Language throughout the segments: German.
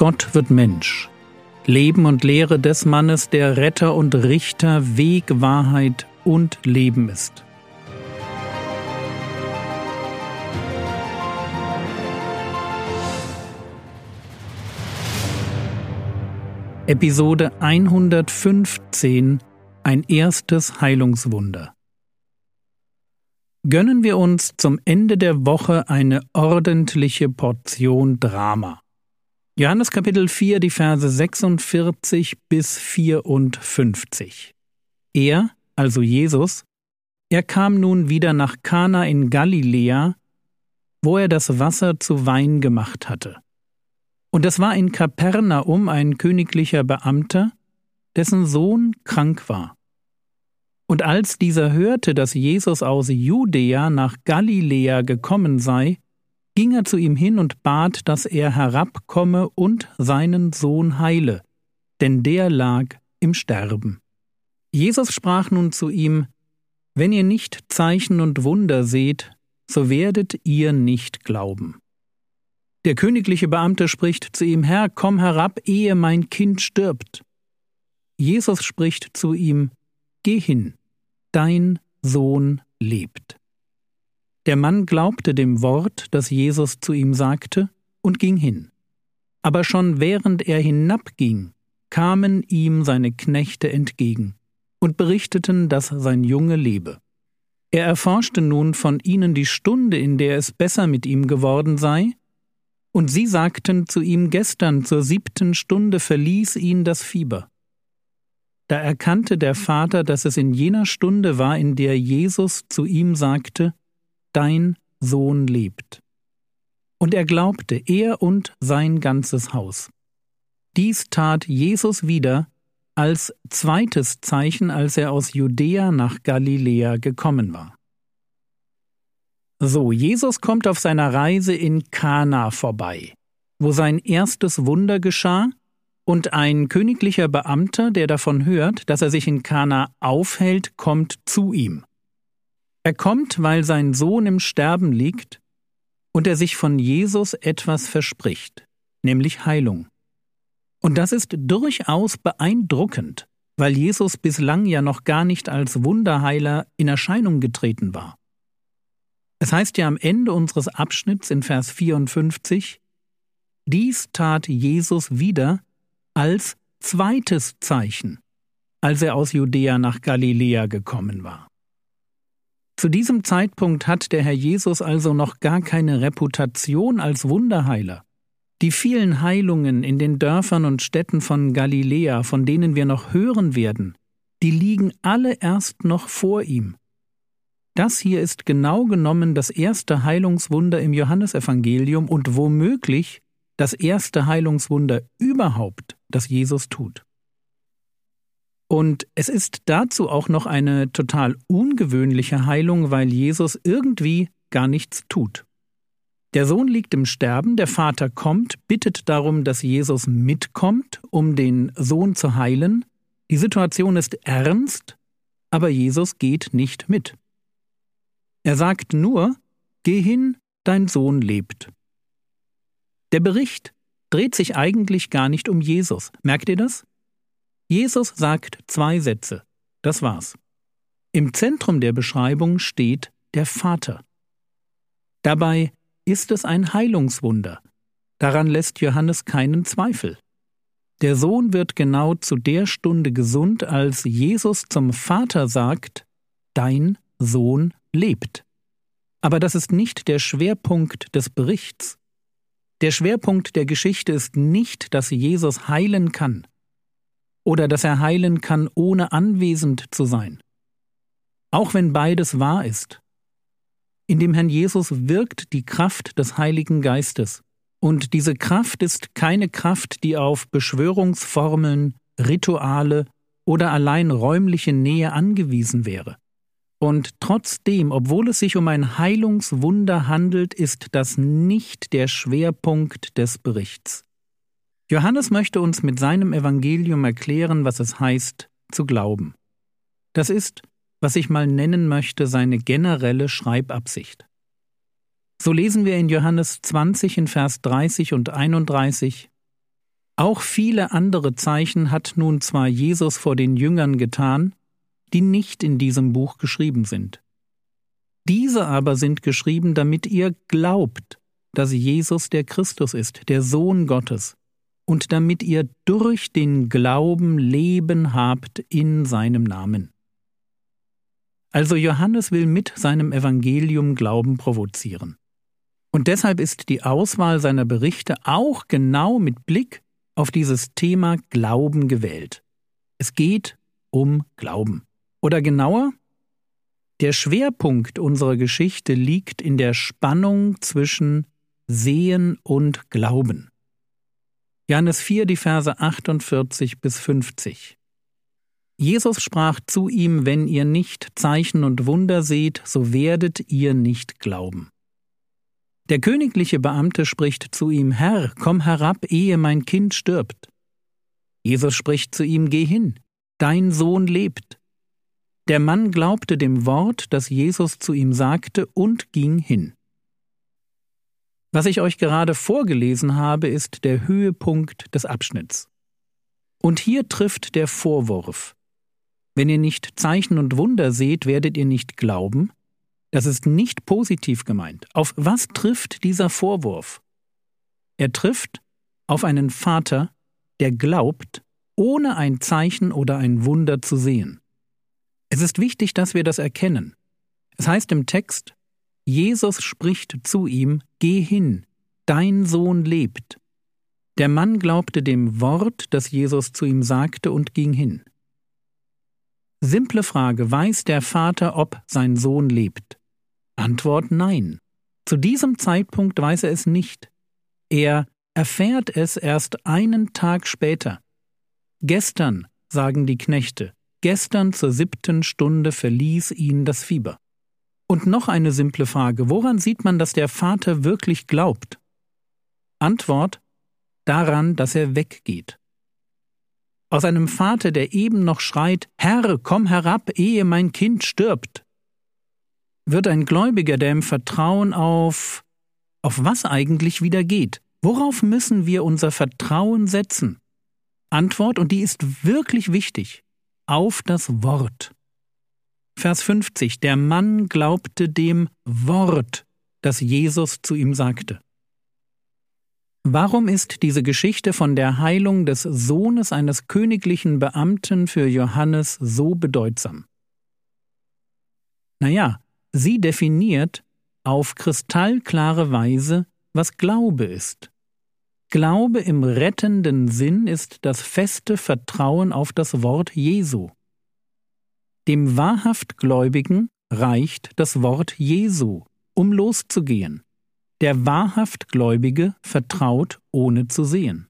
Gott wird Mensch. Leben und Lehre des Mannes, der Retter und Richter, Weg, Wahrheit und Leben ist. Episode 115 Ein erstes Heilungswunder. Gönnen wir uns zum Ende der Woche eine ordentliche Portion Drama. Johannes Kapitel 4, die Verse 46 bis 54. Er, also Jesus, er kam nun wieder nach Kana in Galiläa, wo er das Wasser zu Wein gemacht hatte. Und es war in Kapernaum ein königlicher Beamter, dessen Sohn krank war. Und als dieser hörte, dass Jesus aus Judäa nach Galiläa gekommen sei, ging er zu ihm hin und bat, dass er herabkomme und seinen Sohn heile, denn der lag im Sterben. Jesus sprach nun zu ihm, Wenn ihr nicht Zeichen und Wunder seht, so werdet ihr nicht glauben. Der königliche Beamte spricht zu ihm, Herr, komm herab, ehe mein Kind stirbt. Jesus spricht zu ihm, Geh hin, dein Sohn lebt. Der Mann glaubte dem Wort, das Jesus zu ihm sagte, und ging hin. Aber schon während er hinabging, kamen ihm seine Knechte entgegen und berichteten, dass sein Junge lebe. Er erforschte nun von ihnen die Stunde, in der es besser mit ihm geworden sei, und sie sagten zu ihm gestern zur siebten Stunde verließ ihn das Fieber. Da erkannte der Vater, dass es in jener Stunde war, in der Jesus zu ihm sagte, Dein Sohn lebt. Und er glaubte, er und sein ganzes Haus. Dies tat Jesus wieder als zweites Zeichen, als er aus Judäa nach Galiläa gekommen war. So, Jesus kommt auf seiner Reise in Kana vorbei, wo sein erstes Wunder geschah und ein königlicher Beamter, der davon hört, dass er sich in Kana aufhält, kommt zu ihm. Er kommt, weil sein Sohn im Sterben liegt und er sich von Jesus etwas verspricht, nämlich Heilung. Und das ist durchaus beeindruckend, weil Jesus bislang ja noch gar nicht als Wunderheiler in Erscheinung getreten war. Es heißt ja am Ende unseres Abschnitts in Vers 54, dies tat Jesus wieder als zweites Zeichen, als er aus Judäa nach Galiläa gekommen war. Zu diesem Zeitpunkt hat der Herr Jesus also noch gar keine Reputation als Wunderheiler. Die vielen Heilungen in den Dörfern und Städten von Galiläa, von denen wir noch hören werden, die liegen alle erst noch vor ihm. Das hier ist genau genommen das erste Heilungswunder im Johannesevangelium und womöglich das erste Heilungswunder überhaupt, das Jesus tut. Und es ist dazu auch noch eine total ungewöhnliche Heilung, weil Jesus irgendwie gar nichts tut. Der Sohn liegt im Sterben, der Vater kommt, bittet darum, dass Jesus mitkommt, um den Sohn zu heilen. Die Situation ist ernst, aber Jesus geht nicht mit. Er sagt nur, Geh hin, dein Sohn lebt. Der Bericht dreht sich eigentlich gar nicht um Jesus. Merkt ihr das? Jesus sagt zwei Sätze. Das war's. Im Zentrum der Beschreibung steht der Vater. Dabei ist es ein Heilungswunder. Daran lässt Johannes keinen Zweifel. Der Sohn wird genau zu der Stunde gesund, als Jesus zum Vater sagt, Dein Sohn lebt. Aber das ist nicht der Schwerpunkt des Berichts. Der Schwerpunkt der Geschichte ist nicht, dass Jesus heilen kann oder dass er heilen kann, ohne anwesend zu sein. Auch wenn beides wahr ist. In dem Herrn Jesus wirkt die Kraft des Heiligen Geistes. Und diese Kraft ist keine Kraft, die auf Beschwörungsformeln, Rituale oder allein räumliche Nähe angewiesen wäre. Und trotzdem, obwohl es sich um ein Heilungswunder handelt, ist das nicht der Schwerpunkt des Berichts. Johannes möchte uns mit seinem Evangelium erklären, was es heißt, zu glauben. Das ist, was ich mal nennen möchte, seine generelle Schreibabsicht. So lesen wir in Johannes 20 in Vers 30 und 31 Auch viele andere Zeichen hat nun zwar Jesus vor den Jüngern getan, die nicht in diesem Buch geschrieben sind. Diese aber sind geschrieben, damit ihr glaubt, dass Jesus der Christus ist, der Sohn Gottes, und damit ihr durch den Glauben Leben habt in seinem Namen. Also Johannes will mit seinem Evangelium Glauben provozieren. Und deshalb ist die Auswahl seiner Berichte auch genau mit Blick auf dieses Thema Glauben gewählt. Es geht um Glauben. Oder genauer, der Schwerpunkt unserer Geschichte liegt in der Spannung zwischen Sehen und Glauben. Johannes 4, die Verse 48 bis 50. Jesus sprach zu ihm, wenn ihr nicht Zeichen und Wunder seht, so werdet ihr nicht glauben. Der königliche Beamte spricht zu ihm, Herr, komm herab, ehe mein Kind stirbt. Jesus spricht zu ihm, Geh hin, dein Sohn lebt. Der Mann glaubte dem Wort, das Jesus zu ihm sagte, und ging hin. Was ich euch gerade vorgelesen habe, ist der Höhepunkt des Abschnitts. Und hier trifft der Vorwurf. Wenn ihr nicht Zeichen und Wunder seht, werdet ihr nicht glauben. Das ist nicht positiv gemeint. Auf was trifft dieser Vorwurf? Er trifft auf einen Vater, der glaubt, ohne ein Zeichen oder ein Wunder zu sehen. Es ist wichtig, dass wir das erkennen. Es heißt im Text, Jesus spricht zu ihm, Geh hin, dein Sohn lebt. Der Mann glaubte dem Wort, das Jesus zu ihm sagte, und ging hin. Simple Frage, weiß der Vater, ob sein Sohn lebt? Antwort nein. Zu diesem Zeitpunkt weiß er es nicht. Er erfährt es erst einen Tag später. Gestern, sagen die Knechte, gestern zur siebten Stunde verließ ihn das Fieber. Und noch eine simple Frage. Woran sieht man, dass der Vater wirklich glaubt? Antwort daran, dass er weggeht. Aus einem Vater, der eben noch schreit, Herr, komm herab, ehe mein Kind stirbt, wird ein Gläubiger, der im Vertrauen auf auf was eigentlich wieder geht. Worauf müssen wir unser Vertrauen setzen? Antwort, und die ist wirklich wichtig, auf das Wort. Vers 50. Der Mann glaubte dem Wort, das Jesus zu ihm sagte. Warum ist diese Geschichte von der Heilung des Sohnes eines königlichen Beamten für Johannes so bedeutsam? Naja, sie definiert auf kristallklare Weise, was Glaube ist. Glaube im rettenden Sinn ist das feste Vertrauen auf das Wort Jesu. Dem wahrhaft Gläubigen reicht das Wort Jesu, um loszugehen. Der wahrhaft Gläubige vertraut ohne zu sehen.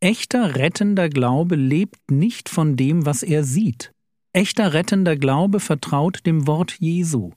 Echter rettender Glaube lebt nicht von dem, was er sieht. Echter rettender Glaube vertraut dem Wort Jesu.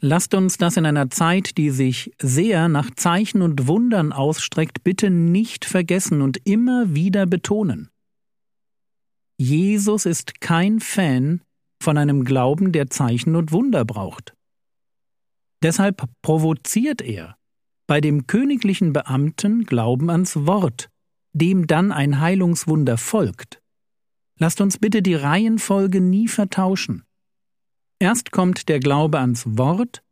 Lasst uns das in einer Zeit, die sich sehr nach Zeichen und Wundern ausstreckt, bitte nicht vergessen und immer wieder betonen. Jesus ist kein Fan von einem Glauben, der Zeichen und Wunder braucht. Deshalb provoziert er bei dem königlichen Beamten Glauben ans Wort, dem dann ein Heilungswunder folgt. Lasst uns bitte die Reihenfolge nie vertauschen. Erst kommt der Glaube ans Wort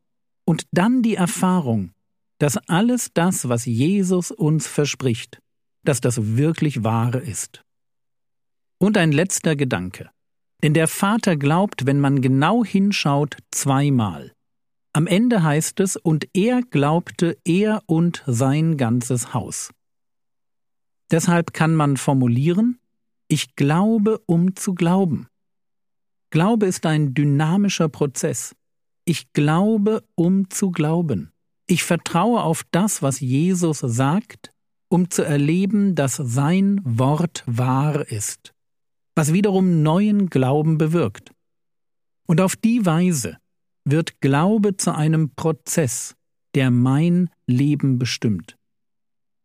und dann die Erfahrung, dass alles das, was Jesus uns verspricht, dass das wirklich wahre ist. Und ein letzter Gedanke. Denn der Vater glaubt, wenn man genau hinschaut, zweimal. Am Ende heißt es, und er glaubte er und sein ganzes Haus. Deshalb kann man formulieren, ich glaube, um zu glauben. Glaube ist ein dynamischer Prozess. Ich glaube, um zu glauben. Ich vertraue auf das, was Jesus sagt, um zu erleben, dass sein Wort wahr ist was wiederum neuen Glauben bewirkt. Und auf die Weise wird Glaube zu einem Prozess, der mein Leben bestimmt.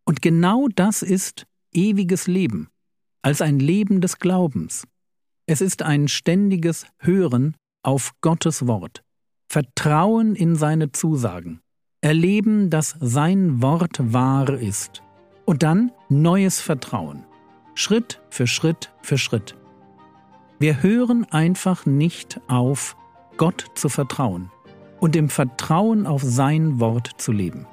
Und genau das ist ewiges Leben, als ein Leben des Glaubens. Es ist ein ständiges Hören auf Gottes Wort, Vertrauen in seine Zusagen, erleben, dass sein Wort wahr ist Und dann neues Vertrauen. Schritt für Schritt für Schritt. Wir hören einfach nicht auf, Gott zu vertrauen und im Vertrauen auf sein Wort zu leben.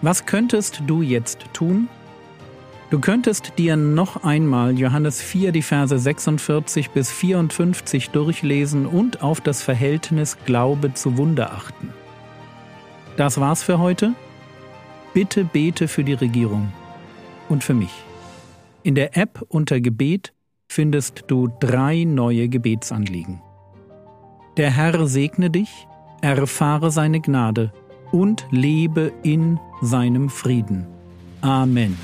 Was könntest du jetzt tun? Du könntest dir noch einmal Johannes 4, die Verse 46 bis 54 durchlesen und auf das Verhältnis Glaube zu Wunder achten. Das war's für heute. Bitte bete für die Regierung und für mich. In der App unter Gebet findest du drei neue Gebetsanliegen. Der Herr segne dich, erfahre seine Gnade und lebe in seinem Frieden. Amen.